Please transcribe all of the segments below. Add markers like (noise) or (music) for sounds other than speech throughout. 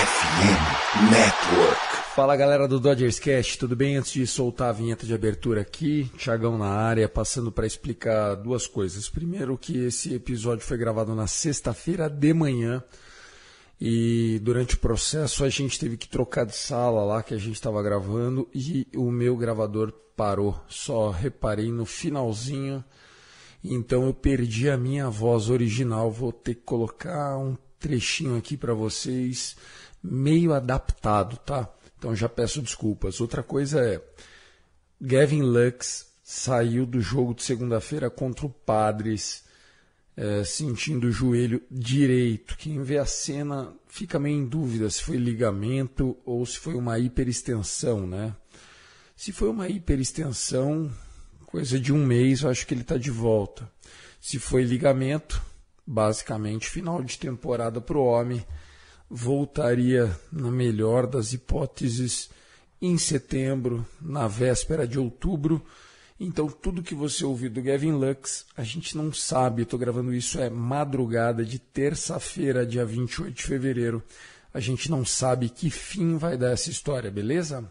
FM Network. Fala galera do Dodgers Cast, tudo bem? Antes de soltar a vinheta de abertura aqui, Thiagão na área, passando para explicar duas coisas. Primeiro, que esse episódio foi gravado na sexta-feira de manhã e durante o processo a gente teve que trocar de sala lá que a gente estava gravando e o meu gravador parou. Só reparei no finalzinho, então eu perdi a minha voz original. Vou ter que colocar um trechinho aqui para vocês, meio adaptado, tá? Então já peço desculpas. Outra coisa é, Gavin Lux saiu do jogo de segunda-feira contra o Padres é, sentindo o joelho direito. Quem vê a cena fica meio em dúvida se foi ligamento ou se foi uma hiperextensão, né? Se foi uma hiperextensão, coisa de um mês, eu acho que ele está de volta. Se foi ligamento, basicamente final de temporada para o homem voltaria, na melhor das hipóteses, em setembro, na véspera de outubro. Então, tudo que você ouviu do Gavin Lux, a gente não sabe. Estou gravando isso é madrugada de terça-feira, dia 28 de fevereiro. A gente não sabe que fim vai dar essa história, beleza?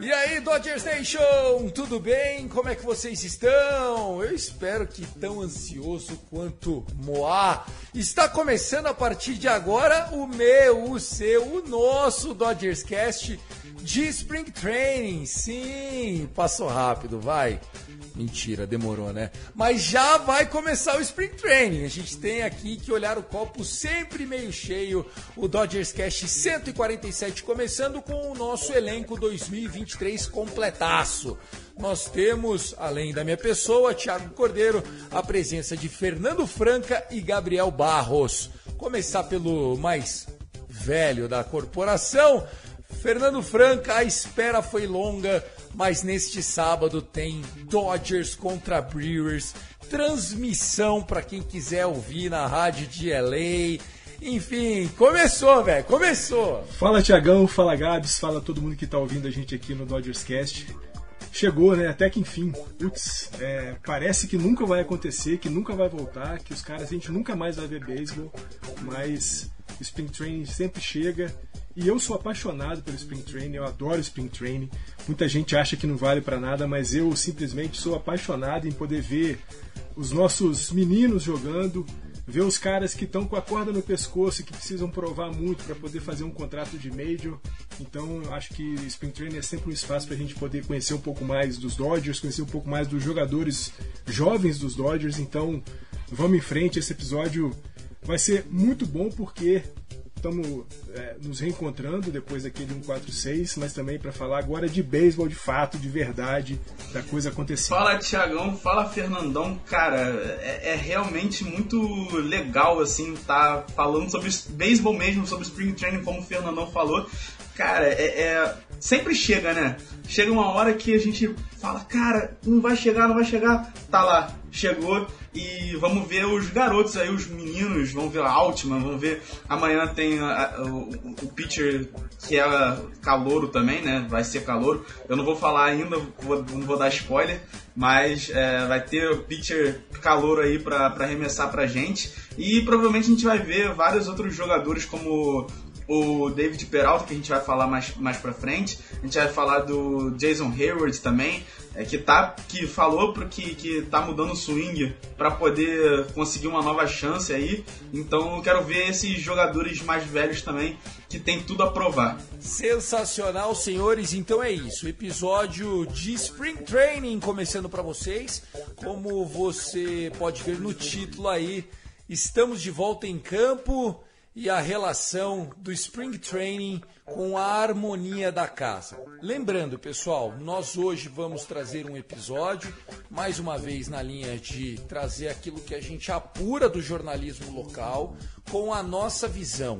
E aí, Dodgers Nation, tudo bem? Como é que vocês estão? Eu espero que tão ansioso quanto Moá. Está começando a partir de agora o meu, o seu, o nosso Dodgers Cast de Spring Training. Sim, passou rápido, vai. Mentira, demorou, né? Mas já vai começar o Spring Training. A gente tem aqui que olhar o copo sempre meio cheio. O Dodgers Cast 147 começando com o nosso elenco 2023 completaço. Nós temos, além da minha pessoa, Thiago Cordeiro, a presença de Fernando Franca e Gabriel Barros. Começar pelo mais velho da corporação. Fernando Franca, a espera foi longa, mas neste sábado tem Dodgers contra Brewers, transmissão para quem quiser ouvir na rádio de LA. Enfim, começou, velho, começou. Fala Tiagão, fala Gabs, fala todo mundo que tá ouvindo a gente aqui no Dodgers Cast. Chegou, né? Até que enfim. Putz, é, parece que nunca vai acontecer, que nunca vai voltar, que os caras, a gente nunca mais vai ver beisebol, mas o Spring Training sempre chega. E eu sou apaixonado pelo Spring Training, eu adoro Spring Training. Muita gente acha que não vale para nada, mas eu simplesmente sou apaixonado em poder ver os nossos meninos jogando, ver os caras que estão com a corda no pescoço e que precisam provar muito para poder fazer um contrato de major. Então, eu acho que Spring Training é sempre um espaço para a gente poder conhecer um pouco mais dos Dodgers, conhecer um pouco mais dos jogadores jovens dos Dodgers. Então, vamos em frente. Esse episódio vai ser muito bom porque estamos é, nos reencontrando depois daquele 146, mas também para falar agora de beisebol de fato, de verdade, da coisa acontecendo. Fala Tiagão, fala Fernandão, cara, é, é, realmente muito legal assim tá falando sobre beisebol mesmo, sobre spring training, como o Fernandão falou. Cara, é, é, sempre chega, né? Chega uma hora que a gente fala, cara, não vai chegar, não vai chegar. Tá lá, chegou e vamos ver os garotos aí, os meninos, vamos ver a Altman, vamos ver. Amanhã tem a, a, o, o pitcher que é calouro também, né? Vai ser calouro. Eu não vou falar ainda, vou, não vou dar spoiler, mas é, vai ter o pitcher calouro aí pra arremessar pra gente. E provavelmente a gente vai ver vários outros jogadores como o David Peralta, que a gente vai falar mais, mais pra frente. A gente vai falar do Jason Hayward também. é, que tá que falou pro que que tá mudando o swing para poder conseguir uma nova chance aí. Então eu quero ver esses jogadores mais velhos também que tem tudo a provar. Sensacional, senhores. Então é isso. Episódio de Spring Training começando para vocês. Como você pode ver no título aí, estamos de volta em campo e a relação do Spring Training com a harmonia da casa. Lembrando, pessoal, nós hoje vamos trazer um episódio, mais uma vez na linha de trazer aquilo que a gente apura do jornalismo local com a nossa visão.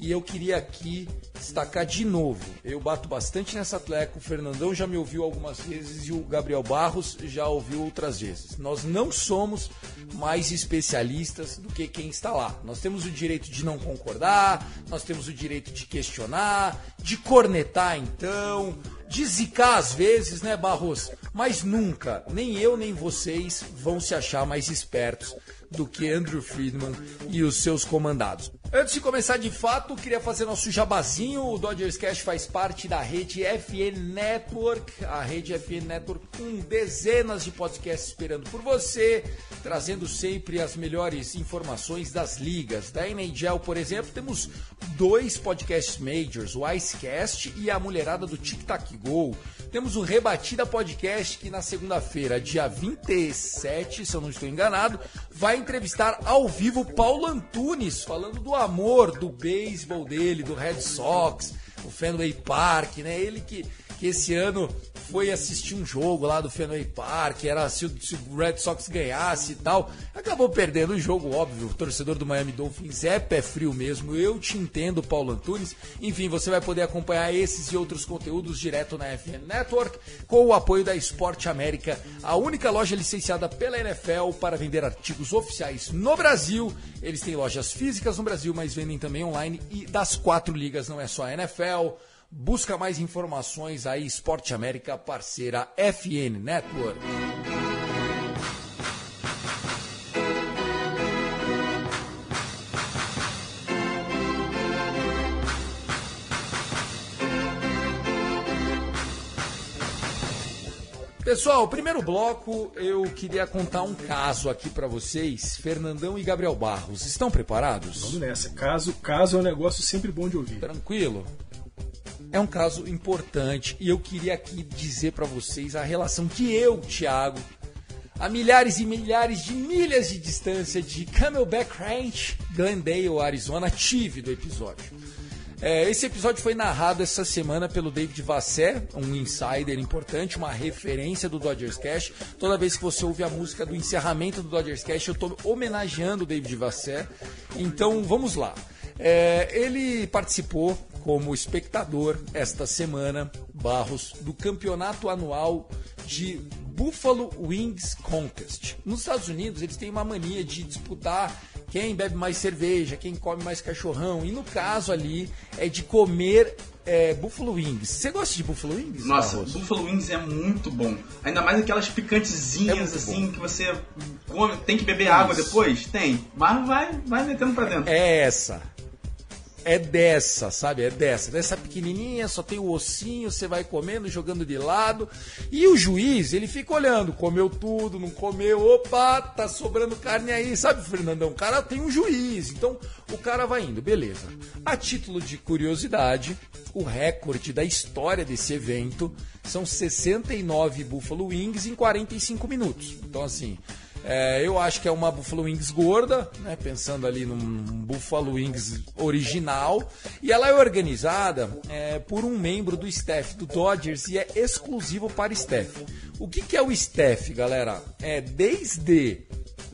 E eu queria aqui destacar de novo. Eu bato bastante nessa tecla. O Fernandão já me ouviu algumas vezes e o Gabriel Barros já ouviu outras vezes. Nós não somos mais especialistas do que quem está lá. Nós temos o direito de não concordar, nós temos o direito de questionar, de cornetar então, de zicar às vezes, né, Barros? Mas nunca, nem eu nem vocês vão se achar mais espertos do que Andrew Friedman e os seus comandados. Antes de começar de fato, queria fazer nosso jabazinho. O Dodgers Cash faz parte da rede FN Network, a rede FN Network com dezenas de podcasts esperando por você, trazendo sempre as melhores informações das ligas. Da NHL, por exemplo, temos dois podcasts majors, o Icecast e a Mulherada do Tic Tac Go. Temos o Rebatida Podcast que na segunda-feira, dia 27, se eu não estou enganado, vai entrevistar ao vivo Paulo Antunes, falando do amor do beisebol dele, do Red Sox, o Fenway Park, né? Ele que, que esse ano foi assistir um jogo lá do Fenway Park, era se o, se o, Red Sox ganhasse e tal. Acabou perdendo o jogo, óbvio. O torcedor do Miami Dolphins é pé frio mesmo. Eu te entendo, Paulo Antunes. Enfim, você vai poder acompanhar esses e outros conteúdos direto na FN Network com o apoio da Esporte América, a única loja licenciada pela NFL para vender artigos oficiais no Brasil. Eles têm lojas físicas no Brasil, mas vendem também online e das quatro ligas, não é só a NFL. Busca mais informações aí, Esporte América, parceira FN Network. Pessoal, primeiro bloco, eu queria contar um caso aqui para vocês. Fernandão e Gabriel Barros, estão preparados? Vamos nessa. Caso, caso é um negócio sempre bom de ouvir. Tranquilo? É um caso importante e eu queria aqui dizer para vocês a relação que eu, Thiago, a milhares e milhares de milhas de distância de Camelback Ranch, Glendale, Arizona, tive do episódio. É, esse episódio foi narrado essa semana pelo David Vassé, um insider importante, uma referência do Dodgers Cash. Toda vez que você ouve a música do encerramento do Dodgers Cash, eu estou homenageando o David Vassé. Então vamos lá. É, ele participou como espectador esta semana, Barros, do campeonato anual de Buffalo Wings Contest. Nos Estados Unidos, eles têm uma mania de disputar quem bebe mais cerveja, quem come mais cachorrão. E no caso ali é de comer é, Buffalo Wings. Você gosta de Buffalo Wings? Nossa, Barros? Buffalo Wings é muito bom. Ainda mais aquelas picantezinhas É assim bom. que você come, tem que beber água Isso. depois? Tem. Mas vai, vai metendo pra dentro. É essa. É dessa, sabe? É dessa. Dessa pequenininha, só tem o ossinho, você vai comendo, jogando de lado. E o juiz, ele fica olhando, comeu tudo, não comeu, opa, tá sobrando carne aí, sabe, Fernandão? O cara tem um juiz, então o cara vai indo, beleza. A título de curiosidade, o recorde da história desse evento são 69 Buffalo Wings em 45 minutos. Então, assim, é, eu acho que é uma Buffalo Wings gorda, né, pensando ali num Buffalo Wings original. E ela é organizada é, por um membro do staff do Dodgers e é exclusivo para staff. O que, que é o staff, galera? É desde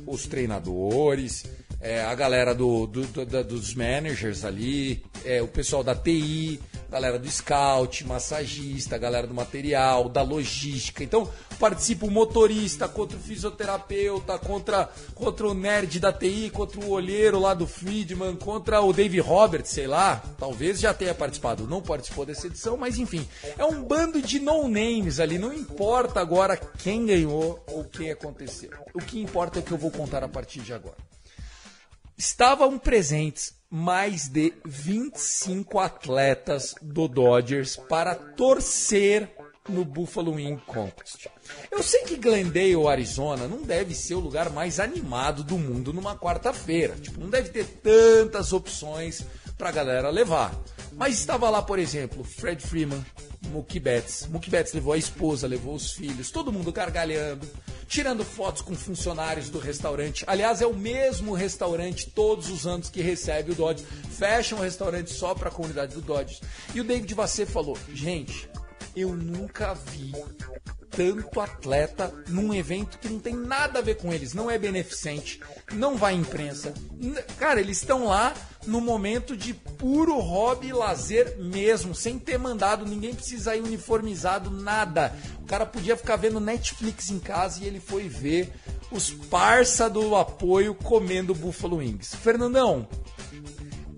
os treinadores, é, a galera do, do- do- dos managers ali, é, o pessoal da TI, galera do scout, massagista, galera do material, da logística. Então participa o motorista contra o fisioterapeuta, contra, contra o nerd da TI, contra o olheiro lá do Friedman, contra o Dave Roberts, sei lá. Talvez já tenha participado, não participou dessa edição, mas enfim. É um bando de no-names ali, não importa agora quem ganhou ou quem aconteceu. O que importa é o que eu vou contar a partir de agora. Estavam presentes mais de 25 atletas do Dodgers para torcer no Buffalo Wing Contest. Eu sei que Glendale, Arizona, não deve ser o lugar mais animado do mundo numa quarta-feira. Tipo, não deve ter tantas opções pra galera levar. Mas estava lá, por exemplo, Fred Freeman, Mookie Betts. Mookie Betts levou a esposa, levou os filhos, todo mundo gargalhando, tirando fotos com funcionários do restaurante. Aliás, é o mesmo restaurante todos os anos que recebe o Dodge. Fecha um restaurante só para a comunidade do Dodge. E o David Vassé falou: gente, eu nunca vi tanto atleta num evento que não tem nada a ver com eles, não é beneficente, não vai imprensa. Cara, eles estão lá no momento de puro hobby e lazer mesmo, sem ter mandado, ninguém precisa ir uniformizado, nada. O cara podia ficar vendo Netflix em casa e ele foi ver os parça do apoio comendo Buffalo Wings. Fernandão,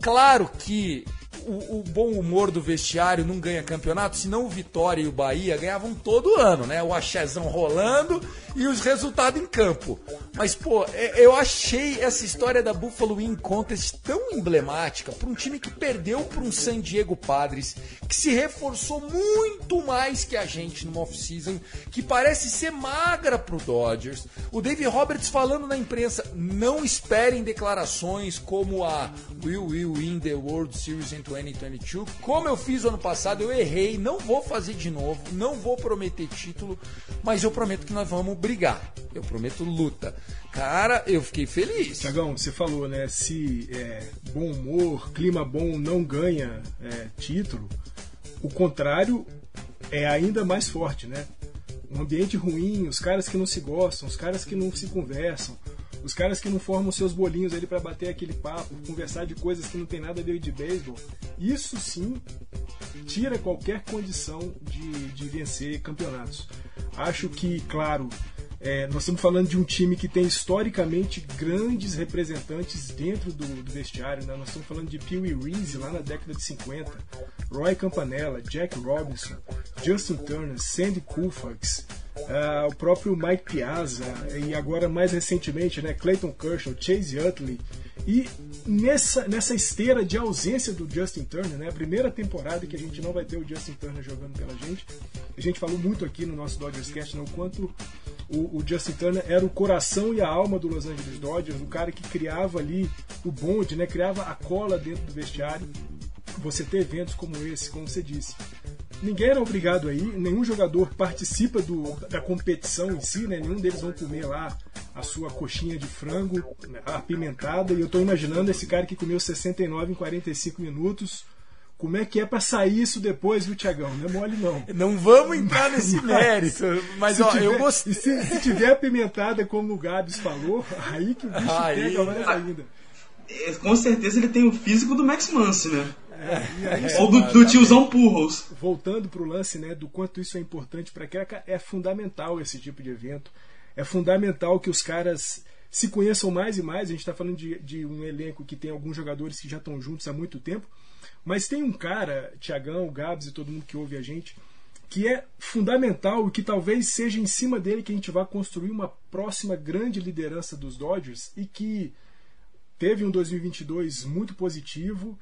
claro que o, o, bom humor do vestiário não ganha campeonato, senão o Vitória e o Bahia ganhavam todo ano, né? O axézão rolando e os resultados em campo. Mas, pô, é, eu achei essa história da Buffalo Wing Contest tão emblemática para um time que perdeu para um San Diego Padres, que se reforçou muito mais que a gente no off-season, que parece ser magra pro Dodgers. O Dave Roberts falando na imprensa, não esperem declarações como a Will Will win the World Series in 2022. Como eu fiz o ano passado, eu errei, não vou fazer de novo, não vou prometer título, mas eu prometo que nós vamos brigar. Eu prometo luta. Cara, eu fiquei feliz. Tiagão, você falou, né? Se é, bom humor, clima bom não ganha é, título, o contrário é ainda mais forte, né? Um ambiente ruim, os caras que não se gostam, os caras que não se conversam, os caras que não formam seus bolinhos ali para bater aquele papo, conversar de coisas que não tem nada a ver de beisebol, isso sim tira qualquer condição de, de vencer campeonatos. Acho que, claro, é, nós estamos falando de um time que tem historicamente grandes representantes dentro do, do vestiário. Né? Nós estamos falando de Pee Wee Reese lá na década de 50, Roy Campanella, Jack Robinson, Justin Turner, Sandy Koufax, uh, o próprio Mike Piazza e agora mais recentemente né, Clayton Kershaw, Chase Utley. E nessa, nessa esteira de ausência do Justin Turner, né, a primeira temporada que a gente não vai ter o Justin Turner jogando pela gente, a gente falou muito aqui no nosso Dodgers Cast né, o quanto o, o, Justin Turner era o coração e a alma do Los Angeles Dodgers, o cara que criava ali o bonde, né, criava a cola dentro do vestiário. Você ter eventos como esse, como você disse, ninguém era obrigado aí, nenhum jogador participa do, da competição em si, né? Nenhum deles vão comer lá a sua coxinha de frango né, apimentada. E eu estou imaginando esse cara que comeu 69 em 45 minutos. Como é que é para sair isso depois, viu, Tiagão? Não é mole, não. Não vamos entrar nesse (laughs) mérito. Mas, ó, tiver, eu gostei. Se, se, tiver apimentada, como o Gabs falou, (laughs) aí que o bicho aí, pega mais ainda. É, com certeza ele tem o físico do Max Muncy, né? É, Ou do, do tiozão Purros. Voltando para o lance né, do quanto isso é importante para que é fundamental esse tipo de evento. É fundamental que os caras se conheçam mais e mais. A gente está falando de, de, um elenco que tem alguns jogadores que já estão juntos há muito tempo. Mas tem um cara, Tiagão, Gabs e todo mundo que ouve a gente, que é fundamental e que talvez seja em cima dele que a gente vai construir uma próxima grande liderança dos Dodgers e que teve um 2022 muito positivo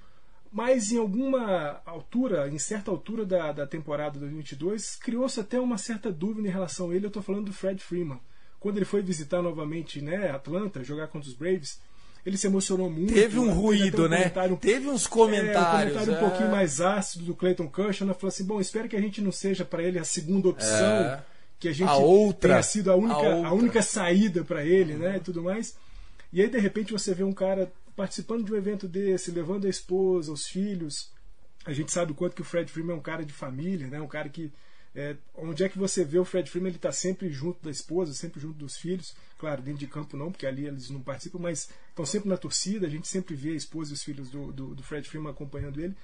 mas em alguma altura, em certa altura da, da temporada 2022, criou-se até uma certa dúvida em relação a ele. Eu estou falando do Fred Freeman. Quando ele foi visitar novamente né, Atlanta, jogar contra os Braves, ele se emocionou muito. Teve um ruído, um né? Teve uns comentários. É, um comentário é. um pouquinho mais ácido do Clayton Kershaw. Né? Falou assim: bom, espero que a gente não seja para ele a segunda opção, é. que a gente a outra, tenha sido a única, a, a única saída para ele, uhum. né? E tudo mais. E aí, de repente, você vê um cara participando de um evento desse, levando a esposa, os filhos. A gente sabe o quanto que o Fred Freeman é um cara de família, né? um cara que. É, onde é que você vê o Fred Freeman? Ele está sempre junto da esposa, sempre junto dos filhos. Claro, dentro de campo não, porque ali eles não participam, mas estão sempre na torcida. A gente sempre vê a esposa e os filhos do, do, do Fred Freeman acompanhando ele.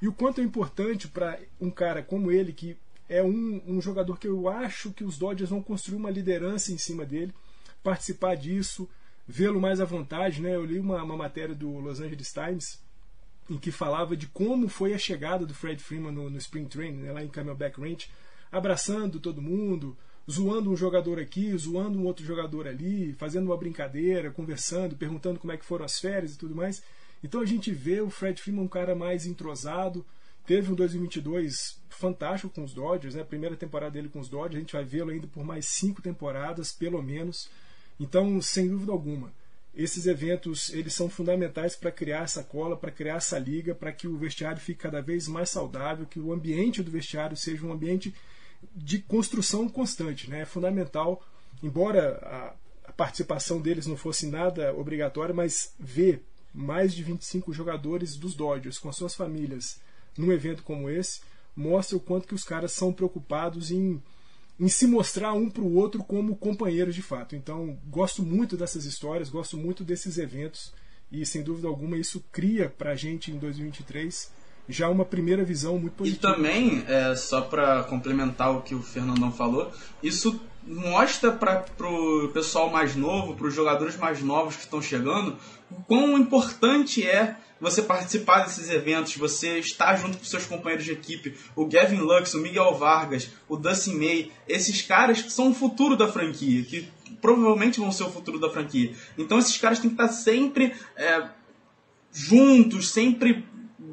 E o quanto é importante para um cara como ele, que é um, um jogador que eu acho que os Dodgers vão construir uma liderança em cima dele, participar disso, vê-lo mais à vontade. Né? Eu li uma, uma matéria do Los Angeles Times em que falava de como foi a chegada do Fred Freeman no, no Spring Training, né, lá em Camelback Ranch, abraçando todo mundo, zoando um jogador aqui, zoando um outro jogador ali, fazendo uma brincadeira, conversando, perguntando como é que foram as férias e tudo mais. Então a gente vê o Fred Freeman um cara mais entrosado, teve um 2022 fantástico com os Dodgers, né? A primeira temporada dele com os Dodgers, a gente vai vê-lo ainda por mais cinco temporadas, pelo menos. Então, sem dúvida alguma, esses eventos eles são fundamentais para criar essa cola, para criar essa liga, para que o vestiário fique cada vez mais saudável, que o ambiente do vestiário seja um ambiente de construção constante. Né? É fundamental, embora a, a participação deles não fosse nada obrigatória, mas ver mais de 25 jogadores dos Dodgers com as suas famílias num evento como esse mostra o quanto que os caras são preocupados em, em se mostrar um para o outro como companheiros de fato. Então, gosto muito dessas histórias, gosto muito desses eventos e, sem dúvida alguma, isso cria para a gente em 2023 já uma primeira visão muito positiva. E também, é, só para complementar o que o Fernandão falou, isso mostra para o pessoal mais novo, para os jogadores mais novos que estão chegando, o quão importante é você participar desses eventos, você estar junto com seus companheiros de equipe, o Gavin Lux, o Miguel Vargas, o Dustin May, esses caras que são o futuro da franquia, que provavelmente vão ser o futuro da franquia. Então esses caras têm que estar sempre é, juntos, sempre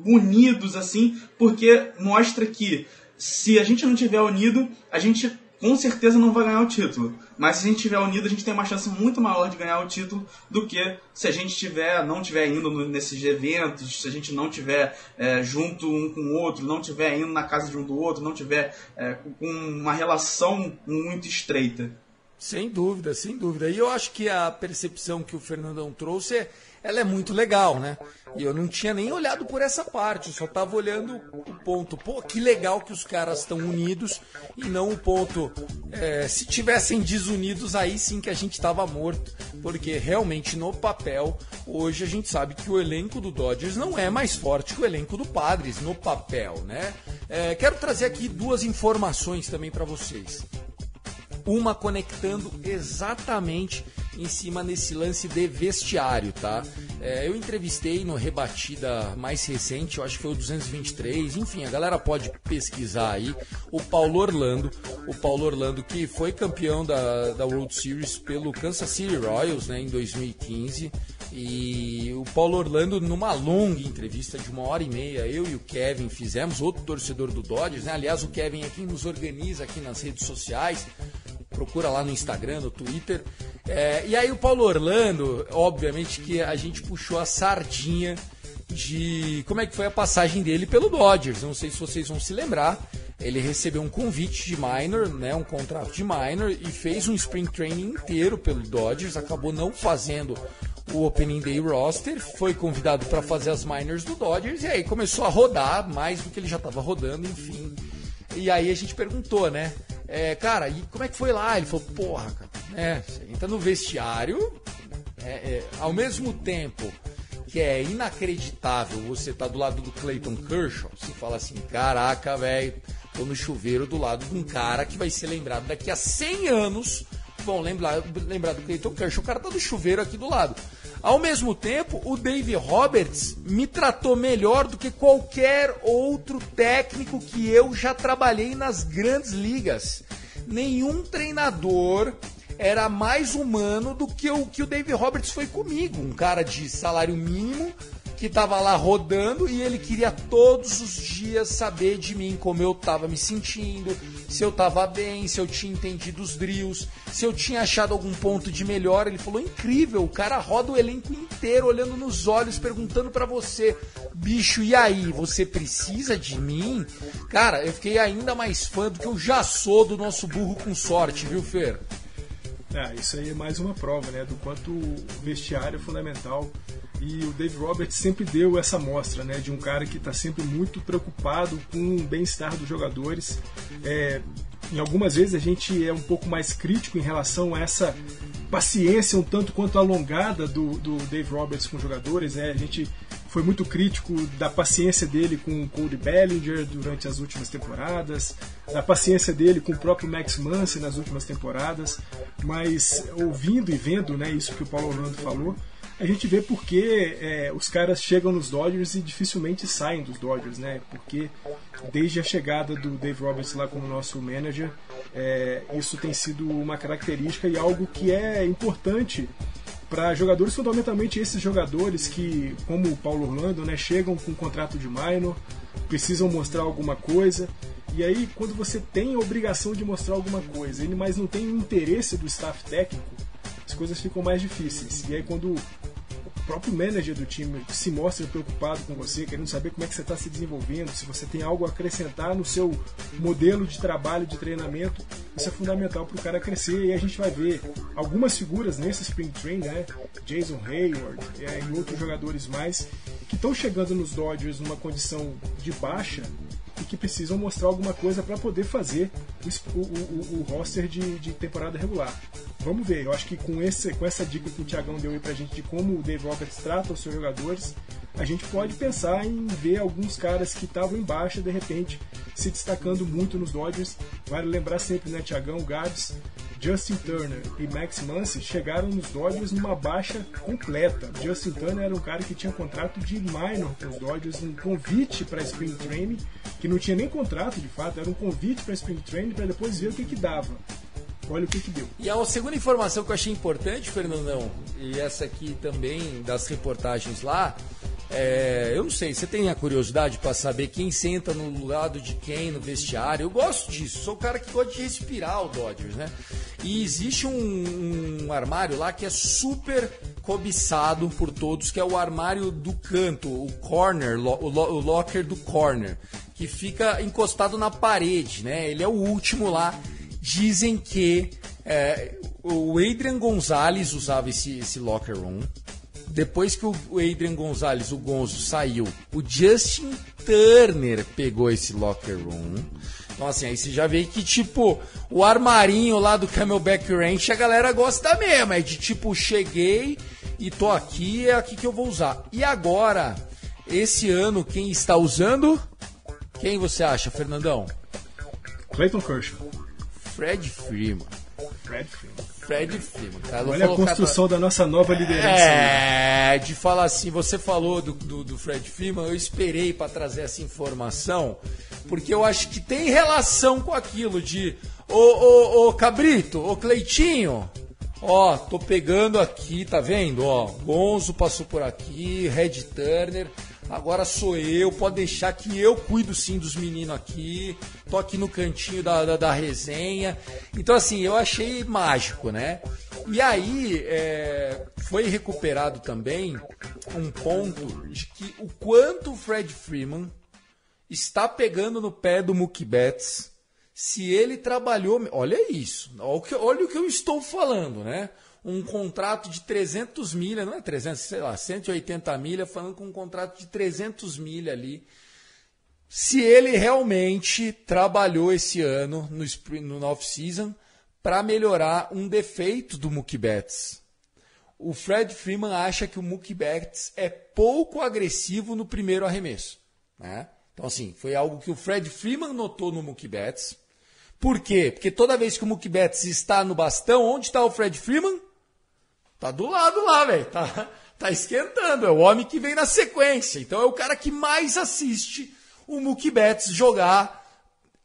unidos assim, porque mostra que se a gente não tiver unido, a gente com certeza não vai ganhar o título. Mas se a gente estiver unido, a gente tem uma chance muito maior de ganhar o título do que se a gente tiver, não estiver indo nesses eventos, se a gente não estiver é, junto um com o outro, não estiver indo na casa de um do outro, não estiver é, com uma relação muito estreita. Sem dúvida, sem dúvida. E eu acho que a percepção que o Fernandão trouxe é ela é muito legal, né? E eu não tinha nem olhado por essa parte, eu só estava olhando o ponto, pô, que legal que os caras estão unidos e não o ponto, é, se tivessem desunidos, aí sim que a gente estava morto, porque realmente no papel, hoje a gente sabe que o elenco do Dodgers não é mais forte que o elenco do Padres, no papel, né? É, quero trazer aqui duas informações também para vocês uma conectando exatamente em cima nesse lance de vestiário, tá? É, eu entrevistei no Rebatida mais recente, eu acho que foi o 223, enfim, a galera pode pesquisar aí, o Paulo Orlando, o Paulo Orlando que foi campeão da, da World Series pelo Kansas City Royals, né, em 2015, e o Paulo Orlando, numa longa entrevista de uma hora e meia, eu e o Kevin fizemos, outro torcedor do Dodgers, né? Aliás, o Kevin é quem nos organiza aqui nas redes sociais procura lá no Instagram, no Twitter. É, e aí o Paulo Orlando, obviamente que a gente puxou a sardinha de como é que foi a passagem dele pelo Dodgers. Não sei se vocês vão se lembrar. Ele recebeu um convite de minor, né, um contrato de minor e fez um spring training inteiro pelo Dodgers. Acabou não fazendo o Opening Day roster, foi convidado para fazer as minors do Dodgers e aí começou a rodar mais do que ele já estava rodando, enfim. E aí a gente perguntou, né? É, cara, e como é que foi lá? Ele falou, porra, cara, é, você entra no vestiário, é, é, ao mesmo tempo que é inacreditável você tá do lado do Clayton Kershaw, você fala assim, caraca, velho, tô no chuveiro do lado de um cara que vai ser lembrado daqui a 100 anos, vão lembrar, lembrar do Clayton Kershaw, o cara tá do chuveiro aqui do lado. Ao mesmo tempo, o Dave Roberts me tratou melhor do que qualquer outro técnico que eu já trabalhei nas grandes ligas. Nenhum treinador era mais humano do que o que o Dave Roberts foi comigo, um cara de salário mínimo que estava lá rodando e ele queria todos os dias saber de mim como eu estava me sentindo, se eu estava bem, se eu tinha entendido os drills, se eu tinha achado algum ponto de melhor. Ele falou: incrível, o cara roda o elenco inteiro olhando nos olhos, perguntando para você, bicho, e aí, você precisa de mim? Cara, eu fiquei ainda mais fã do que eu já sou do nosso burro com sorte, viu, Fer? É, isso aí é mais uma prova, né, do quanto o vestiário é fundamental. E o Dave Roberts sempre deu essa mostra, né, de um cara que está sempre muito preocupado com o bem-estar dos jogadores. É, em algumas vezes a gente é um pouco mais crítico em relação a essa paciência um tanto quanto alongada do, do Dave Roberts com jogadores. Né? A gente foi muito crítico da paciência dele com o Cody Bellinger durante as últimas temporadas, da paciência dele com o próprio Max Muncy nas últimas temporadas, mas ouvindo e vendo né, isso que o Paulo Orlando falou, a gente vê porque é, os caras chegam nos Dodgers e dificilmente saem dos Dodgers, né? Porque desde a chegada do Dave Roberts lá como nosso manager, é, isso tem sido uma característica e algo que é importante para jogadores, fundamentalmente esses jogadores que, como o Paulo Orlando, né, chegam com um contrato de minor, precisam mostrar alguma coisa. E aí, quando você tem a obrigação de mostrar alguma coisa, mas não tem o interesse do staff técnico, as coisas ficam mais difíceis. E aí, quando próprio manager do time se mostra preocupado com você, querendo saber como é que você está se desenvolvendo, se você tem algo a acrescentar no seu modelo de trabalho, de treinamento, isso é fundamental para o cara crescer. E a gente vai ver algumas figuras nesse Spring Train, né? Jason Hayward é, e outros jogadores mais, que estão chegando nos Dodgers numa condição de baixa e que precisam mostrar alguma coisa para poder fazer o, o, o, o roster de, de, temporada regular. Vamos ver, eu acho que com, esse, com essa dica que o Thiagão deu aí pra gente de como o Dave Roberts trata os seus jogadores, a gente pode pensar em ver alguns caras que estavam em baixa, de repente, se destacando muito nos Dodgers. Vale lembrar sempre, né, Thiagão, Gabs, Justin Turner e Max Muncy chegaram nos Dodgers numa baixa completa. Justin Turner era um cara que tinha contrato de minor com os Dodgers, um convite para Spring Training, que não tinha nem contrato de fato, era um convite para Spring Training para depois ver o que, que dava. Olha o que, que deu. E a segunda informação que eu achei importante, Fernandão, e essa aqui também das reportagens lá, é, eu não sei, você tem a curiosidade para saber quem senta no lado de quem no vestiário? Eu gosto disso, sou o cara que gosta de respirar o Dodgers, né? E existe um, um armário lá que é super cobiçado por todos, que é o armário do canto, o corner, o, o locker do corner, que fica encostado na parede, né? Ele é o último lá. Dizem que é, o Adrian Gonzalez usava esse, esse locker room depois que o Adrian Gonzalez, o Gonzo, saiu, o Justin Turner pegou esse locker room. Então, assim, aí você já vê que, tipo, o armarinho lá do Camelback Ranch, a galera gosta mesmo. É de tipo, cheguei e tô aqui, é aqui que eu vou usar. E agora, esse ano, quem está usando? Quem você acha, Fernandão? Clayton Kershaw. Fred Freeman. Fred Freeman. Fred Freeman. Cara, Olha a construção da nossa nova liderança. É, aí. de falar assim, você falou do, do, do Fred Freeman, eu esperei para trazer essa informação, porque eu acho que tem relação com aquilo de ô, ô, ô Cabrito, ô Cleitinho, ó, tô pegando aqui, tá vendo? Ó, Gonzo passou por aqui, Red Turner, agora sou eu, pode deixar que eu cuido sim dos meninos aqui, tô aqui no cantinho da, da, da resenha. Então, assim, eu achei mágico, né? E aí é, foi recuperado também um ponto de que o quanto o Fred Freeman está pegando no pé do Mookie Betts se ele trabalhou. Olha isso, olha o que, olha o que eu estou falando, né? Um contrato de 300 milha, não é 300, sei lá, 180 milha, falando com um contrato de 300 milha ali. Se ele realmente trabalhou esse ano no, no off-season para melhorar um defeito do Mookie Betts. O Fred Freeman acha que o Mookie Betts é pouco agressivo no primeiro arremesso. Né? Então, assim, foi algo que o Fred Freeman notou no Mookie Betts. Por quê? Porque toda vez que o Mookie Betts está no bastão, onde está o Fred Freeman? Tá do lado lá, velho. Tá, tá esquentando. É o homem que vem na sequência. Então é o cara que mais assiste o Mookie Betts jogar.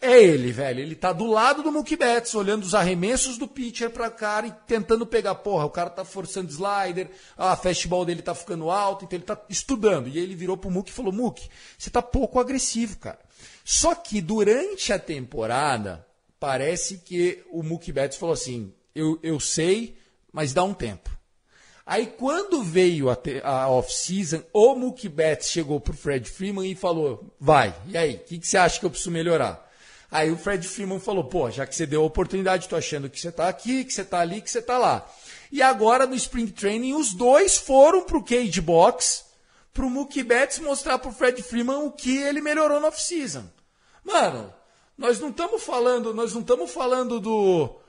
É ele, velho. Ele tá do lado do Mookie Betts, olhando os arremessos do pitcher pra cara e tentando pegar. Porra, o cara tá forçando slider, a fastball dele tá ficando alto, então ele tá estudando. E aí ele virou pro Mookie e falou: Mookie, você tá pouco agressivo, cara. Só que durante a temporada, parece que o Mookie Betts falou assim: eu, eu sei, mas dá um tempo. Aí quando veio a, a off-season, o Mookie Betts chegou pro Fred Freeman e falou, vai, e aí, o que, que você acha que eu preciso melhorar? Aí o Fred Freeman falou, pô, já que você deu a oportunidade, tô achando que você tá aqui, que você tá ali, que você tá lá. E agora no Spring Training, os dois foram pro cage box, pro Mookie Betts mostrar pro Fred Freeman o que ele melhorou no off-season. Mano, nós não estamos falando, nós não estamos falando do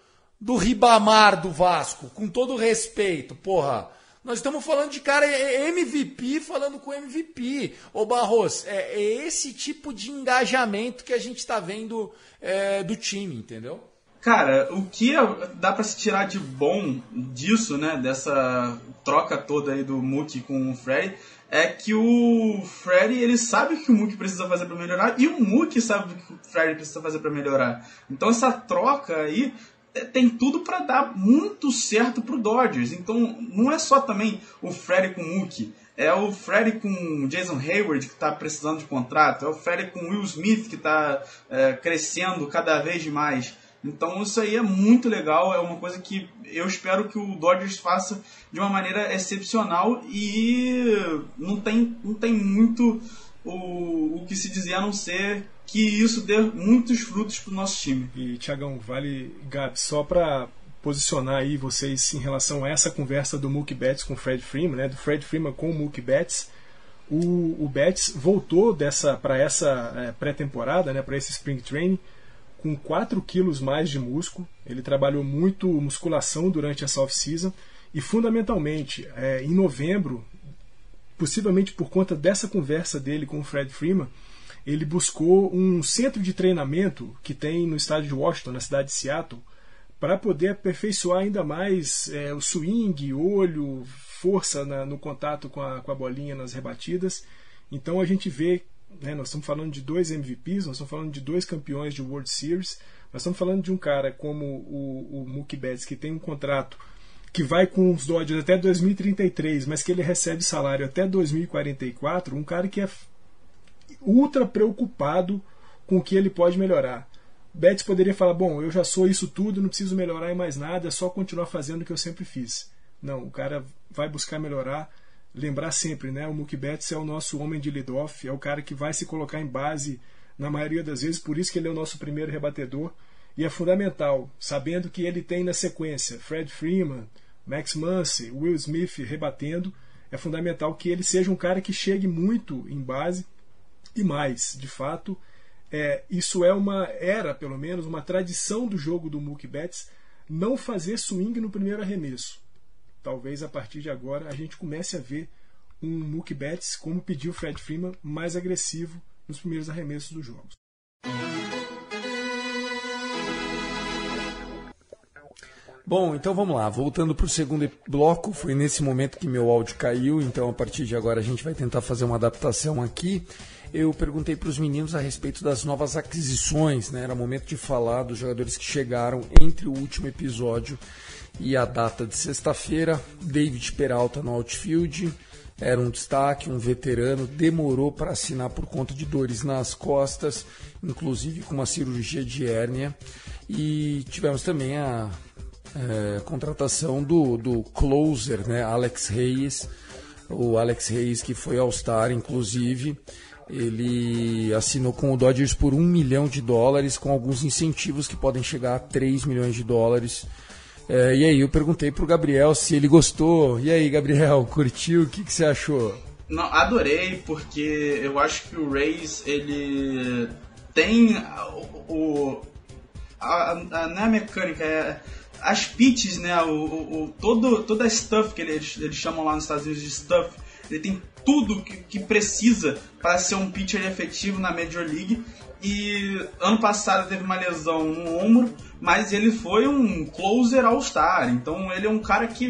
do Ribamar do Vasco, com todo respeito, porra. Nós estamos falando de cara MVP falando com MVP. Ô Barros, é, é esse tipo de engajamento que a gente está vendo é, do time, entendeu? Cara, o que dá para se tirar de bom disso, né, dessa troca toda aí do Mookie com o Fred, é que o Freddy ele sabe o que o Mookie precisa fazer para melhorar e o Mookie sabe o que o Freddy precisa fazer para melhorar. Então essa troca aí é, tem tudo para dar muito certo pro Dodgers. Então não é só também o Freddy com o Mookie, é o Freddy com Jason Hayward que está precisando de contrato, é o Freddy com Will Smith que está é, crescendo cada vez mais. Então isso aí é muito legal, é uma coisa que eu espero que o Dodgers faça de uma maneira excepcional e não tem, não tem muito o, o que se dizer a não ser que isso dê muitos frutos para o nosso time. E Tiagão, vale, Gabi, só para posicionar aí vocês em relação a essa conversa do Mookie Betts com o Fred Freeman, né, do Fred Freeman com o Mookie Betts, o, o Betts voltou dessa para essa é, pré-temporada, né, para esse spring training, com 4 quilos mais de músculo. Ele trabalhou muito musculação durante essa off-season e, fundamentalmente, é, em novembro, possivelmente por conta dessa conversa dele com o Fred Freeman, ele buscou um centro de treinamento que tem no estado de Washington, na cidade de Seattle, para poder aperfeiçoar ainda mais é, o swing, olho, força na, no contato com a, com a bolinha nas rebatidas. Então a gente vê né, nós estamos falando de dois MVPs, nós estamos falando de dois campeões de World Series, nós estamos falando de um cara como o, o Mookie Betts, que tem um contrato que vai com os Dodgers até 2033, mas que ele recebe salário até 2044, um cara que é ultra preocupado com o que ele pode melhorar. Betts poderia falar: Bom, eu já sou isso tudo, não preciso melhorar em mais nada, é só continuar fazendo o que eu sempre fiz. Não, o cara vai buscar melhorar lembrar sempre, né? O Mookie Betts é o nosso homem de lead-off, é o cara que vai se colocar em base na maioria das vezes, por isso que ele é o nosso primeiro rebatedor. E é fundamental, sabendo que ele tem na sequência Fred Freeman, Max Muncy, Will Smith rebatendo, é fundamental que ele seja um cara que chegue muito em base e mais, de fato, é, isso é uma era pelo menos uma tradição do jogo do Mookie Betts não fazer swing no primeiro arremesso talvez a partir de agora a gente comece a ver um Mookie Betts, como pediu Fred Freeman, mais agressivo nos primeiros arremessos dos jogos. Bom, então vamos lá. Voltando para o segundo bloco, foi nesse momento que meu áudio caiu, então a partir de agora a gente vai tentar fazer uma adaptação aqui. Eu perguntei para os meninos a respeito das novas aquisições, né? Era momento de falar dos jogadores que chegaram entre o último episódio e a data de sexta-feira. David Peralta no outfield era um destaque, um veterano, demorou para assinar por conta de dores nas costas, inclusive com uma cirurgia de hérnia. E tivemos também a é, contratação do, do closer, né, Alex Reis, o Alex Reis que foi All-Star, inclusive. Ele assinou com o Dodgers por um milhão de dólares, com alguns incentivos que podem chegar a 3 milhões de dólares é, e aí, eu perguntei pro Gabriel se ele gostou. E aí, Gabriel, (laughs) curtiu? O que, que você achou? Não, adorei, porque eu acho que o Rays, ele tem o... o a, a, não é a mecânica, é as pitches, né? O, o, o, todo, toda a stuff que eles, eles chamam lá nos Estados Unidos de stuff, ele tem tudo que, que precisa para ser um pitcher efetivo na Major League. E ano passado teve uma lesão no ombro, mas ele foi um closer all-star. Então ele é um cara que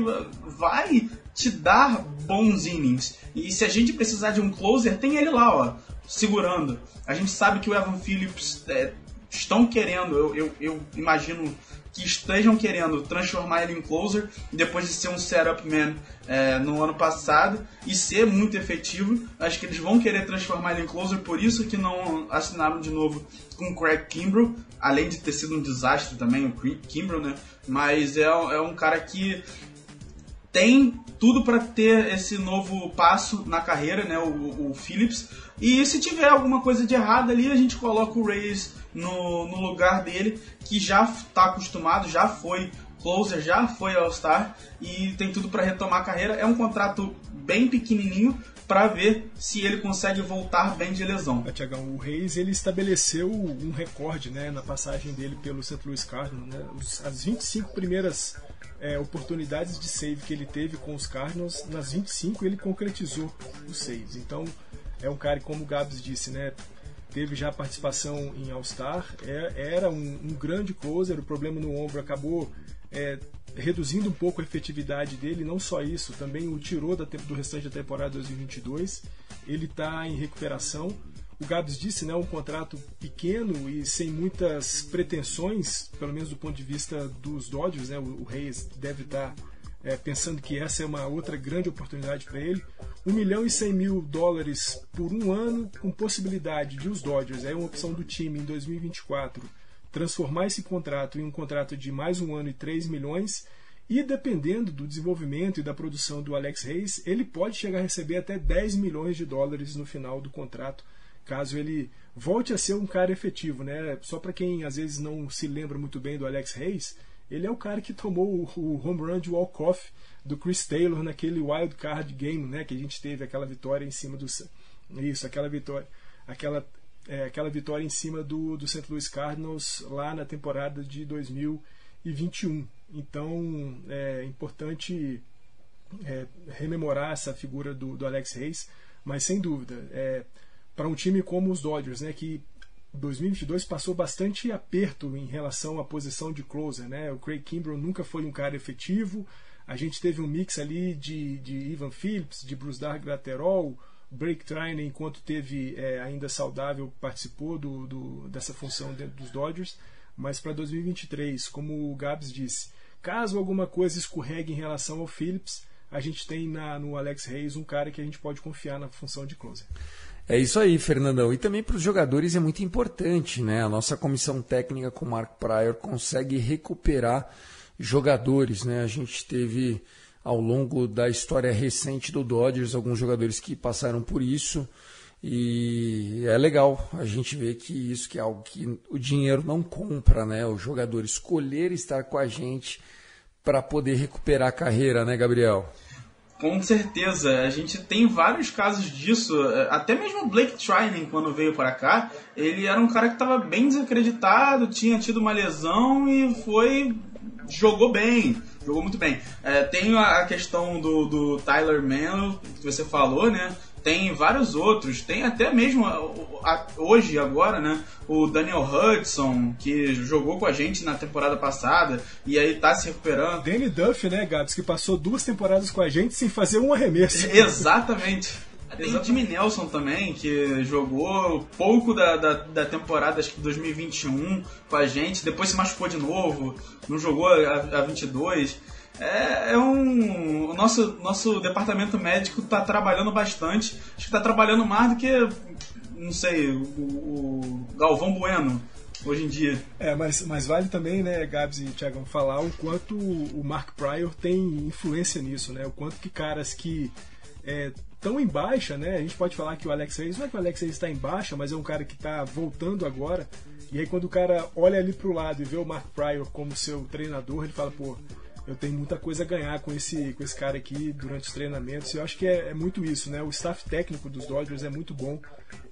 vai te dar bons innings. E se a gente precisar de um closer, tem ele lá, ó, segurando. A gente sabe que o Evan Phillips é, estão querendo, eu, eu, eu imagino que estejam querendo transformar ele em closer depois de ser um setup man é, no ano passado e ser muito efetivo. Acho que eles vão querer transformar ele em closer, por isso que não assinaram de novo com o Craig Kimbrell, além de ter sido um desastre também o Kimbrell, né? Mas é, é um cara que tem tudo para ter esse novo passo na carreira, né? O, o Phillips. E se tiver alguma coisa de errado ali, a gente coloca o Reyes no, no lugar dele, que já está acostumado, já foi closer, já foi All-Star e tem tudo para retomar a carreira. É um contrato bem pequenininho para ver se ele consegue voltar bem de lesão. É, Tiagão, o Reis ele estabeleceu um recorde né, na passagem dele pelo St. Louis Cardinals. Né? As 25 primeiras é, oportunidades de save que ele teve com os Cardinals, nas 25 ele concretizou os saves. Então é um cara, como o Gabs disse, né, teve já participação em All-Star, é, era um, um, grande closer, o problema no ombro acabou é, reduzindo um pouco a efetividade dele, não só isso, também o tirou da, do restante da temporada 2022, ele está em recuperação, o Gabs disse, né, um contrato pequeno e sem muitas pretensões, pelo menos do ponto de vista dos Dodgers, né, o, o Reis deve estar é, pensando que essa é uma outra grande oportunidade para ele. 1 milhão e 100 mil dólares por um ano, com possibilidade de os Dodgers, é uma opção do time em 2024, transformar esse contrato em um contrato de mais um ano e 3 milhões. E dependendo do desenvolvimento e da produção do Alex Reis, ele pode chegar a receber até 10 milhões de dólares no final do contrato, caso ele volte a ser um cara efetivo. Né? Só para quem às vezes não se lembra muito bem do Alex Reis, ele é o cara que tomou o, home run de walk-off do Chris Taylor naquele wild card game, né, que a gente teve aquela vitória em cima do isso, aquela vitória, aquela é, aquela vitória em cima do, do St. Louis Cardinals lá na temporada de 2021. Então é importante é, rememorar essa figura do, do Alex Reis, mas sem dúvida, é, para um time como os Dodgers, né, que 2022 passou bastante aperto em relação à posição de closer, né? O Craig Kimbrell nunca foi um cara efetivo. A gente teve um mix ali de, de Ivan Phillips, de Bruce Dark lateral, Break Trainer, enquanto teve é, ainda saudável, participou do, do, dessa função dentro dos Dodgers. Mas para 2023, como o Gabs disse, caso alguma coisa escorregue em relação ao Phillips, a gente tem na, no Alex Reis um cara que a gente pode confiar na função de closer. É isso aí, Fernandão. E também para os jogadores é muito importante, né? A nossa comissão técnica com o Mark Pryor consegue recuperar jogadores, né? A gente teve ao longo da história recente do Dodgers alguns jogadores que passaram por isso e é legal a gente ver que isso que é algo que o dinheiro não compra, né? O jogador escolher estar com a gente para poder recuperar a carreira, né, Gabriel? Com certeza, a gente tem vários casos disso. Até mesmo o Blake Trinan, quando veio para cá, ele era um cara que estava bem desacreditado, tinha tido uma lesão e foi. jogou bem, jogou muito bem. É, tem a questão do, do Tyler Mann, que você falou, né? Tem vários outros, tem até mesmo hoje, agora, né, o Daniel Hudson, que jogou com a gente na temporada passada e aí tá se recuperando. Danny Duff, né, Gabs, que passou duas temporadas com a gente sem fazer um arremesso. (laughs) Exatamente. Tem o Jimmy Nelson também, que jogou pouco da, da, da, temporada, acho que 2021, com a gente, depois se machucou de novo, não jogou a, a 22 é, é um. O nosso, nosso departamento médico está trabalhando bastante. Acho que está trabalhando mais do que, não sei, o, o Galvão Bueno hoje em dia. É, mas, mas vale também, né, Gabs e Thiago, falar o quanto o Mark Pryor tem influência nisso, né? O quanto que caras que é, em baixa, né? A gente pode falar que o Alex Reis, não é que o Alex Reis está em baixa, mas é um cara que está voltando agora. E aí quando o cara olha ali pro lado e vê o Mark Pryor como seu treinador, ele fala, pô, eu tenho muita coisa a ganhar com esse, com esse cara aqui durante os treinamentos. Eu acho que é, é muito isso, né? O staff técnico dos Dodgers é muito bom.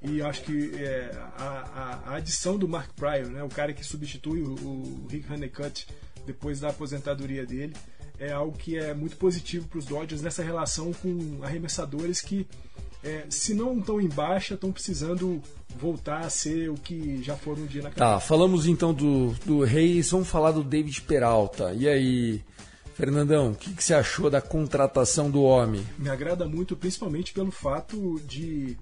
E eu acho que é, a, a, a, adição do Mark Pryor, né? o cara que substitui o, o Rick Honeycutt depois da aposentadoria dele, é algo que é muito positivo para os Dodgers nessa relação com arremessadores que, é, se não estão em baixa, estão precisando voltar a ser o que já foram um dia na carreira. Tá, falamos então do, do Reis, vamos falar do David Peralta. E aí, Fernandão, o que, que, você achou da contratação do homem? Me agrada muito, principalmente pelo fato de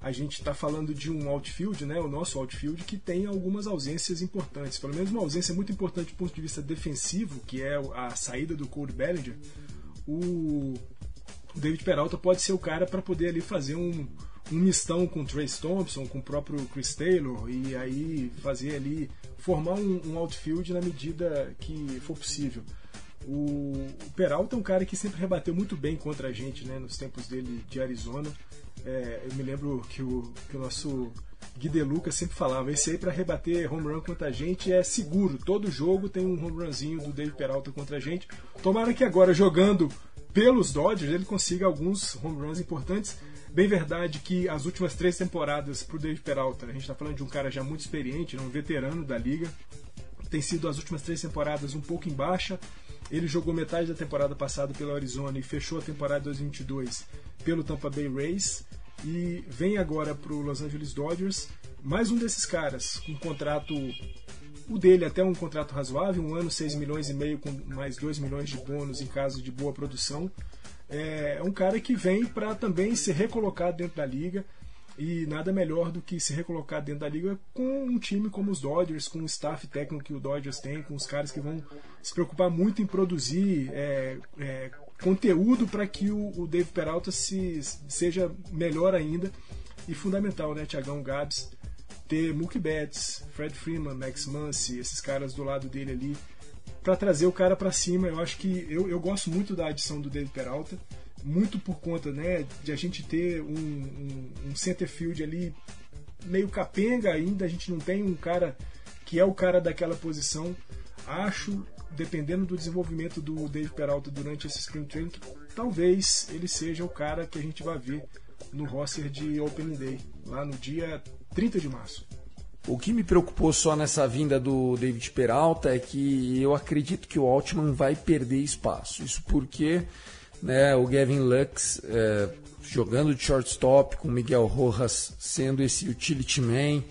a gente estar tá falando de um outfield, né, o nosso outfield, que tem algumas ausências importantes. Pelo menos uma ausência muito importante do ponto de vista defensivo, que é a saída do Cole Bellinger. O David Peralta pode ser o cara para poder ali fazer um, um mistão com o Trace Thompson, com o próprio Chris Taylor, e aí fazer ali, formar um, um outfield na medida que for possível. O, o Peralta é um cara que sempre rebateu muito bem contra a gente, né, nos tempos dele de Arizona. É, eu me lembro que o, que o nosso Gui De Luca sempre falava: esse aí para rebater home run contra a gente é seguro. Todo jogo tem um home runzinho do Dave Peralta contra a gente. Tomara que agora, jogando pelos Dodgers, ele consiga alguns home runs importantes. Bem verdade que as últimas três temporadas para o Dave Peralta, a gente está falando de um cara já muito experiente, um veterano da liga, tem sido as últimas três temporadas um pouco em baixa. Ele jogou metade da temporada passada pelo Arizona e fechou a temporada 2022 pelo Tampa Bay Rays e vem agora para o Los Angeles Dodgers. Mais um desses caras, com um contrato, o dele até um contrato razoável, um ano 6 milhões e meio com mais 2 milhões de bônus em caso de boa produção. É um cara que vem para também ser recolocado dentro da liga. E nada melhor do que se recolocar dentro da liga com um time como os Dodgers, com o staff técnico que o Dodgers tem, com os caras que vão se preocupar muito em produzir é, é, conteúdo para que o, o Dave Peralta se, seja melhor ainda. E fundamental, né, Tiagão Gabs, ter Mookie Betts, Fred Freeman, Max Muncy, esses caras do lado dele ali, para trazer o cara para cima. Eu acho que eu, eu gosto muito da adição do Dave Peralta muito por conta né, de a gente ter um, um, um center field ali meio capenga ainda, a gente não tem um cara que é o cara daquela posição. Acho, dependendo do desenvolvimento do Dave Peralta durante esse Spring Training, que talvez ele seja o cara que a gente vai ver no roster de Opening Day, lá no dia 30 de março. O que me preocupou só nessa vinda do David Peralta é que eu acredito que o Altman vai perder espaço. Isso porque né, o Gavin Lux é, jogando de shortstop, com Miguel Rojas sendo esse utility man,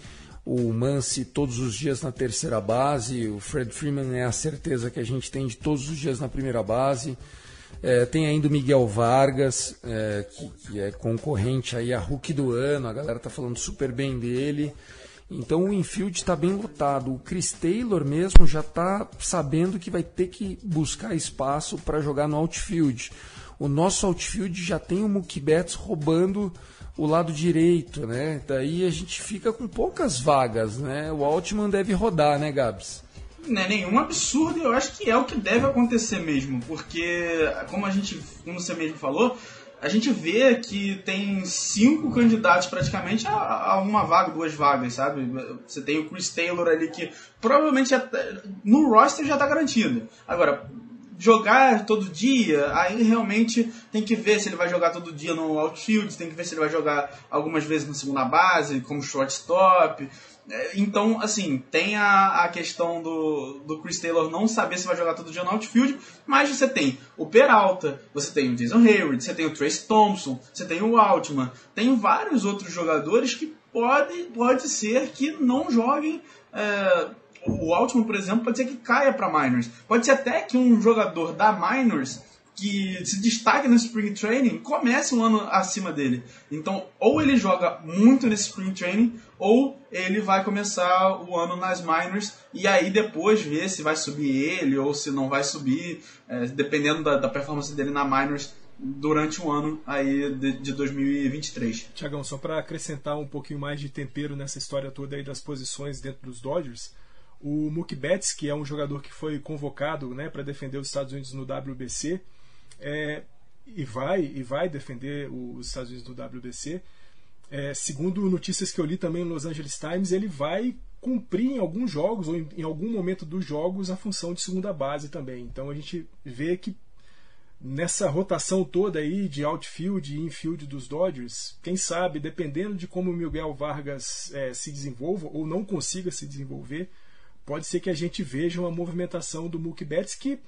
o Mansi todos os dias na terceira base, o Fred Freeman é a certeza que a gente tem de todos os dias na primeira base. É, tem ainda o Miguel Vargas, é, que, que, é concorrente aí a Hulk do ano, a galera tá falando super bem dele. Então o infield está bem lotado. O Chris Taylor mesmo já está sabendo que vai ter que buscar espaço para jogar no outfield. O nosso outfield já tem o Mookie Betts roubando o lado direito, né? Daí a gente fica com poucas vagas, né? O Altman deve rodar, né, Gabs? Não é nenhum absurdo, eu acho que é o que deve acontecer mesmo, porque como a gente, como você mesmo falou, a gente vê que tem cinco candidatos praticamente a, uma vaga, duas vagas, sabe? Você tem o Chris Taylor ali que provavelmente no roster já está garantido. Agora, jogar todo dia, aí realmente tem que ver se ele vai jogar todo dia no outfield, tem que ver se ele vai jogar algumas vezes na segunda base, como shortstop. É, então, assim, tem a, a questão do, do Chris Taylor não saber se vai jogar todo dia no outfield, mas você tem o Peralta, você tem o Jason Hayward, você tem o Trace Thompson, você tem o Altman, tem vários outros jogadores que pode, pode ser que não joguem. É, o Altman, por exemplo, pode ser que caia para minors. Pode ser até que um jogador da minors que se destaque no Spring Training comece um ano acima dele. Então, ou ele joga muito nesse Spring Training, ou ele vai começar o ano nas minors e aí depois ver se vai subir ele ou se não vai subir, é, dependendo da, da, performance dele na minors durante o ano aí de, de 2023. Tiagão, só para acrescentar um pouquinho mais de tempero nessa história toda aí das posições dentro dos Dodgers, o Mookie Betts, que é um jogador que foi convocado né, para defender os Estados Unidos no WBC, é, e vai e vai defender os Estados Unidos no WBC. É, segundo notícias que eu li também no Los Angeles Times, ele vai cumprir em alguns jogos ou em, em algum momento dos jogos a função de segunda base também. Então a gente vê que nessa rotação toda aí de outfield e infield dos Dodgers, quem sabe, dependendo de como o Miguel Vargas é, se desenvolva ou não consiga se desenvolver, pode ser que a gente veja uma movimentação do Mookie Betts que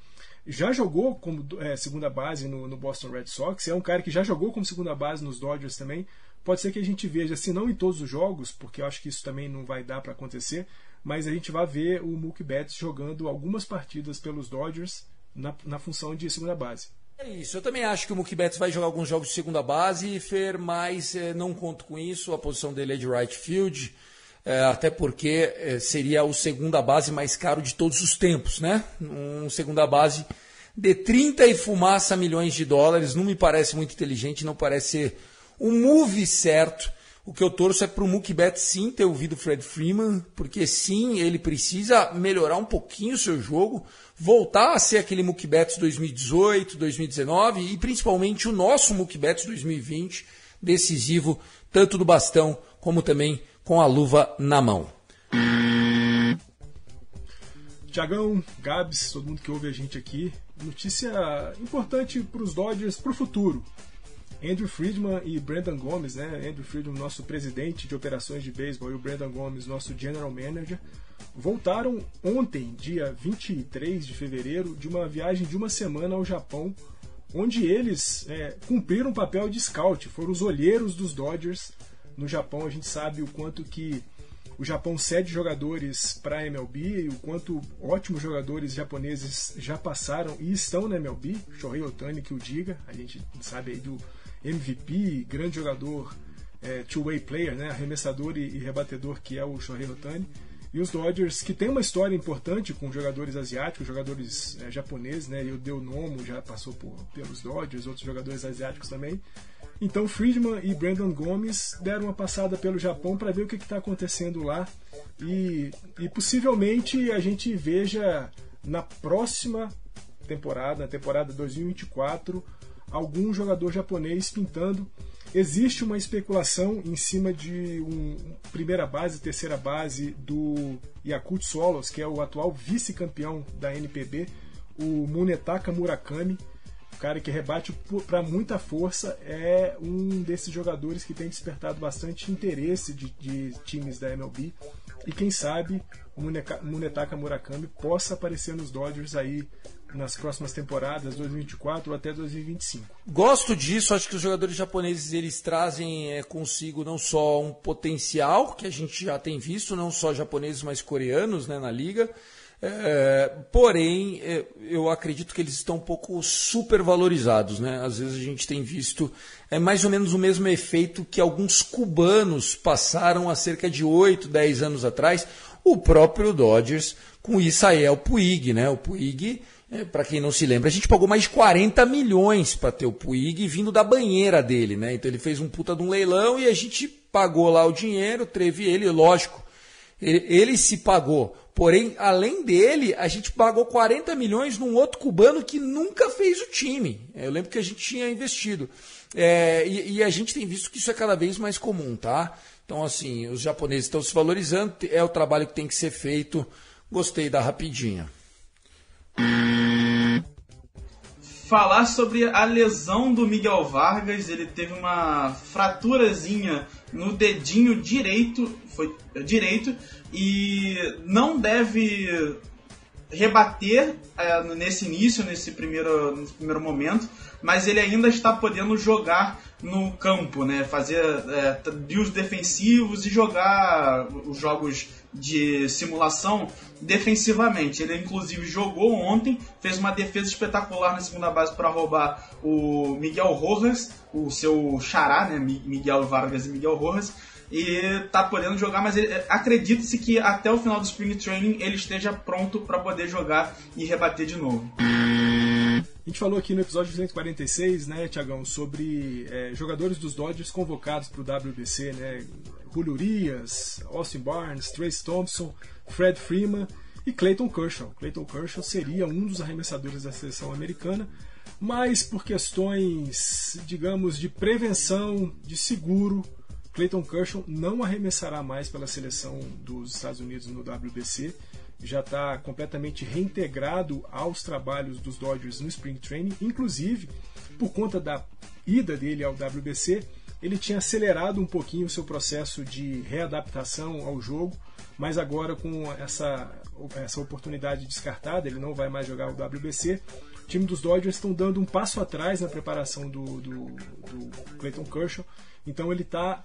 já jogou como é, segunda base no, no, Boston Red Sox, é um cara que já jogou como segunda base nos Dodgers também. Pode ser que a gente veja, se não em todos os jogos, porque eu acho que isso também não vai dar para acontecer, mas a gente vai ver o Mookie Betts jogando algumas partidas pelos Dodgers na, na função de segunda base. É isso, eu também acho que o Mookie Betts vai jogar alguns jogos de segunda base, Fer, mas é, não conto com isso, a posição dele é de right field até porque é, seria o segunda base mais caro de todos os tempos, né? Um segunda base de 30 e fumaça milhões de dólares, não me parece muito inteligente, não parece ser o move certo. O que eu torço é para o Betts sim ter ouvido Fred Freeman, porque sim, ele precisa melhorar um pouquinho o seu jogo, voltar a ser aquele Betts 2018, 2019 e principalmente o nosso Betts 2020, decisivo tanto do bastão como também com a luva na mão. Tiagão, Gabs, todo mundo que ouve a gente aqui, notícia importante para os Dodgers para o futuro. Andrew Friedman e Brandon Gomes, né? Andrew Friedman, nosso presidente de operações de beisebol, e o Brandon Gomes, nosso general manager, voltaram ontem, dia 23 de fevereiro, de uma viagem de uma semana ao Japão, onde eles é, cumpriram o papel de scout, foram os olheiros dos Dodgers no Japão a gente sabe o quanto que o Japão cede jogadores para a MLB e o quanto ótimos jogadores japoneses já passaram e estão na MLB. Shohei Otani que o diga, a gente sabe aí do MVP, grande jogador é, two-way player, né, arremessador e, e, rebatedor, que é o Shohei Otani. E os Dodgers, que tem uma história importante com jogadores asiáticos, jogadores é, japoneses, né, e o Deu Nomo já passou por, pelos Dodgers, outros jogadores asiáticos também. Então Friedman e Brandon Gomes deram uma passada pelo Japão para ver o que está acontecendo lá e, e possivelmente a gente veja na próxima temporada, na temporada 2024, algum jogador japonês pintando. Existe uma especulação em cima de um primeira base, terceira base do Yakut Solos, que é o atual vice-campeão da NPB, o Munetaka Murakami cara que rebate para muita força, é um desses jogadores que tem despertado bastante interesse de, de times da MLB. E quem sabe o Munetaka Murakami possa aparecer nos Dodgers aí nas próximas temporadas, 2024 ou até 2025. Gosto disso, acho que os jogadores japoneses eles trazem é, consigo não só um potencial que a gente já tem visto, não só japoneses, mas coreanos né, na liga, é, porém, é, eu acredito que eles estão um pouco supervalorizados. Né? Às vezes a gente tem visto é mais ou menos o mesmo efeito que alguns cubanos passaram há cerca de 8, 10 anos atrás, o próprio Dodgers com Isael Puig. Né? O Puig, é, para quem não se lembra, a gente pagou mais de 40 milhões para ter o Puig vindo da banheira dele. Né? Então ele fez um puta de um leilão e a gente pagou lá o dinheiro, teve ele, lógico. Ele, ele se pagou Porém, além dele, a gente pagou 40 milhões num outro cubano que nunca fez o time. Eu lembro que a gente tinha investido. É, e, e, a gente tem visto que isso é cada vez mais comum, tá? Então, assim, os japoneses estão se valorizando, é o trabalho que tem que ser feito. Gostei da rapidinha. Falar sobre a lesão do Miguel Vargas, ele teve uma fraturazinha no dedinho direito, foi direito, e não deve rebater é, nesse início, nesse primeiro, nesse primeiro momento, mas ele ainda está podendo jogar no campo, né? fazer é, deals defensivos e jogar os jogos de simulação defensivamente. Ele inclusive jogou ontem, fez uma defesa espetacular na segunda base para roubar o Miguel Rojas, o seu xará, né? Miguel Vargas e Miguel Rojas, e tá podendo jogar, mas acredita-se que até o final do Spring Training ele esteja pronto para poder jogar e rebater de novo. A gente falou aqui no episódio 246, né, Tiagão, sobre é, jogadores dos Dodgers convocados para o WBC, né? Julio Austin Barnes, Trace Thompson, Fred Freeman e Clayton Kershaw. Clayton Kershaw seria um dos arremessadores da seleção americana, mas por questões, digamos, de prevenção, de seguro, Clayton Kershaw não arremessará mais pela seleção dos Estados Unidos no WBC. Já está completamente reintegrado aos trabalhos dos Dodgers no Spring Training, inclusive por conta da ida dele ao WBC, ele tinha acelerado um pouquinho o seu processo de readaptação ao jogo, mas agora com essa, essa oportunidade descartada, ele não vai mais jogar o WBC. O time dos Dodgers estão dando um passo atrás na preparação do, do, do Clayton Kershaw, então ele está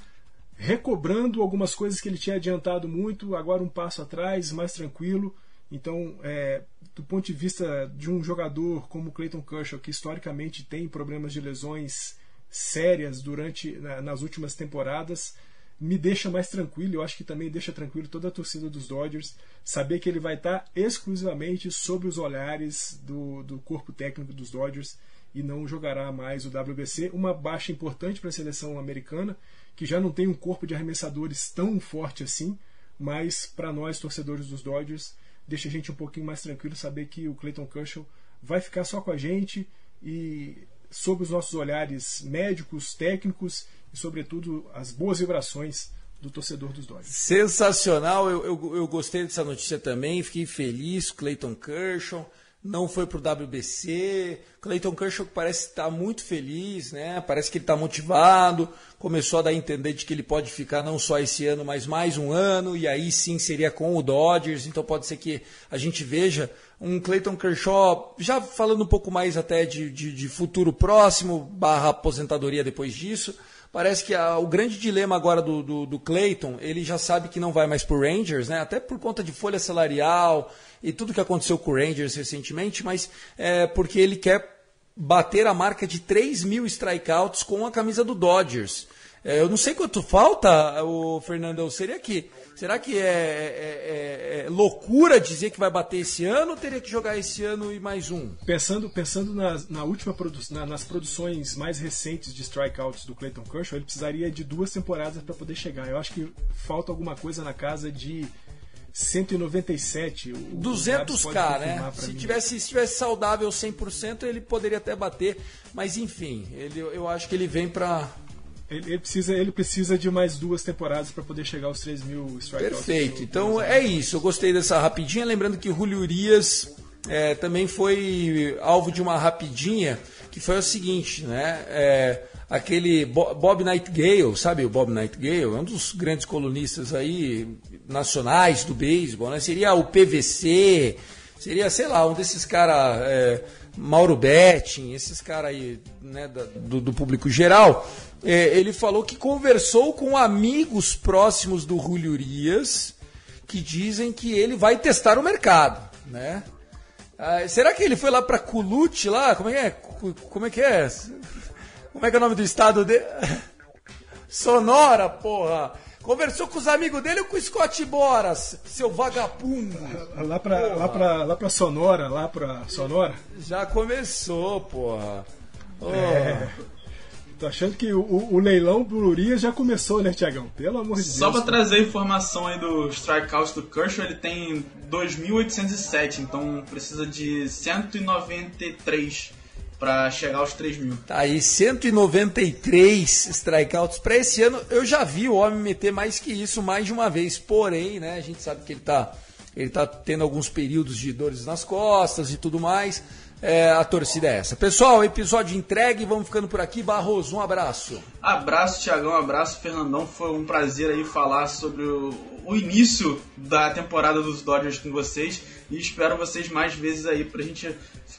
recobrando algumas coisas que ele tinha adiantado muito, agora um passo atrás, mais tranquilo. Então, é, do ponto de vista de um jogador como Clayton Kershaw, que historicamente tem problemas de lesões sérias durante nas últimas temporadas, me deixa mais tranquilo. Eu acho que também deixa tranquilo toda a torcida dos Dodgers saber que ele vai estar exclusivamente sob os olhares do, do corpo técnico dos Dodgers e não jogará mais o WBC. Uma baixa importante para a seleção americana que já não tem um corpo de arremessadores tão forte assim, mas para nós, torcedores dos Dodgers, deixa a gente um pouquinho mais tranquilo saber que o Clayton Kershaw vai ficar só com a gente e sob os nossos olhares médicos, técnicos e, sobretudo, as boas vibrações do torcedor dos Dodgers. Sensacional, eu, eu, eu gostei dessa notícia também, fiquei feliz, Clayton Kershaw não foi para o WBC. Clayton Kershaw parece estar muito feliz, né? Parece que ele está motivado. Começou a dar a entender de que ele pode ficar não só esse ano, mas mais um ano. E aí sim seria com o Dodgers. Então pode ser que a gente veja um Clayton Kershaw já falando um pouco mais até de, de, de futuro próximo, barra aposentadoria depois disso. Parece que a, o grande dilema agora do, do, do Clayton, ele já sabe que não vai mais para Rangers, né? Até por conta de folha salarial e tudo que aconteceu com o Rangers recentemente, mas é porque ele quer bater a marca de 3 mil strikeouts com a camisa do Dodgers. É, eu não sei quanto falta, o Fernandão. Seria que será que é, é, é, é, loucura dizer que vai bater esse ano ou teria que jogar esse ano e mais um? Pensando, pensando nas, na última produ na, nas produções mais recentes de strikeouts do Clayton Kershaw, ele precisaria de duas temporadas para poder chegar. Eu acho que falta alguma coisa na casa de 197. O 200k, né? Se tivesse, se tivesse saudável 100%, ele poderia até bater, mas enfim, ele, eu acho que ele vem para ele, ele, precisa, ele precisa de mais duas temporadas para poder chegar aos 3 mil strikeouts. Perfeito. Então é isso. Eu gostei dessa rapidinha. Lembrando que Julio Urias é, também foi alvo de uma rapidinha que foi o seguinte, né? É, aquele Bob Nightgale, sabe o Bob Nightgale? É um dos grandes colunistas aí nacionais do beisebol, né? Seria o PVC, seria, sei lá, um desses caras, é, Mauro Betting, esses caras aí, né, do, do público geral é, ele falou que conversou com amigos próximos do Julio Urias que dizem que ele vai testar o mercado, né? Ah, será que ele foi lá para Culut lá? Como é que é? Como é que é? Como é que é o nome do estado dele? (laughs) Sonora, porra! Conversou com os amigos dele ou com o Scott Boras, seu vagabundo? Lá pra, lá, pra, lá pra Sonora, lá pra Sonora? Já começou, porra. Oh. É. Tô achando que o, o leilão Urias já começou, né, Tiagão? Pelo amor de Só Deus. Só pra trazer informação aí do strikeout do Kershaw, ele tem 2.807, então precisa de 193 para chegar aos 3 mil. Tá aí, 193 strikeouts para esse ano. Eu já vi o homem meter mais que isso mais de uma vez, porém, né, a gente sabe que ele tá, ele tá tendo alguns períodos de dores nas costas e tudo mais é, a torcida é essa. Pessoal, episódio entregue, vamos ficando por aqui. Barroso, um abraço. Abraço, Tiagão, abraço, Fernandão. Foi um prazer aí falar sobre o, o, início da temporada dos Dodgers com vocês e espero vocês mais vezes aí pra gente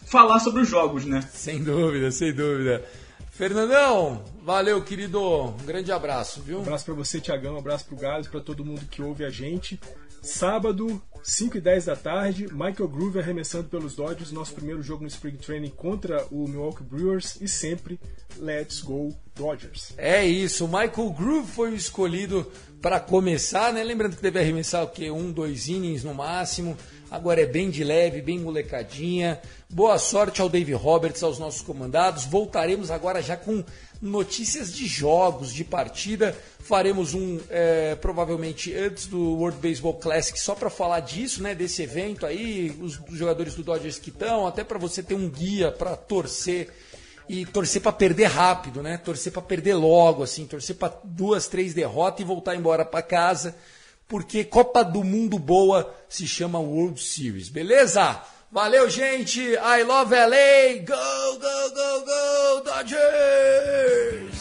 falar sobre os jogos, né? Sem dúvida, sem dúvida. Fernandão, valeu, querido. Um grande abraço, viu? Um abraço para você, Tiagão. Um abraço pro Gales, para todo mundo que ouve a gente. Sábado, 5 e 10 da tarde, Michael Groove arremessando pelos Dodgers, nosso primeiro jogo no Spring Training contra o Milwaukee Brewers e sempre Let's Go Dodgers. É isso, Michael Groove foi o escolhido para começar, né? Lembrando que deve arremessar o quê? Um, dois innings no máximo. Agora é bem de leve, bem molecadinha. Boa sorte ao Dave Roberts, aos nossos comandados. Voltaremos agora já com notícias de jogos, de partida. Faremos um é, provavelmente antes do World Baseball Classic só para falar disso, né? Desse evento aí, os, jogadores do Dodgers que estão, até para você ter um guia para torcer e torcer para perder rápido, né? Torcer para perder logo, assim, torcer para duas, três derrotas e voltar embora para casa, porque Copa do Mundo boa se chama World Series, beleza? Valeu, gente. I love LA. Go, go, go, go, Dodgers!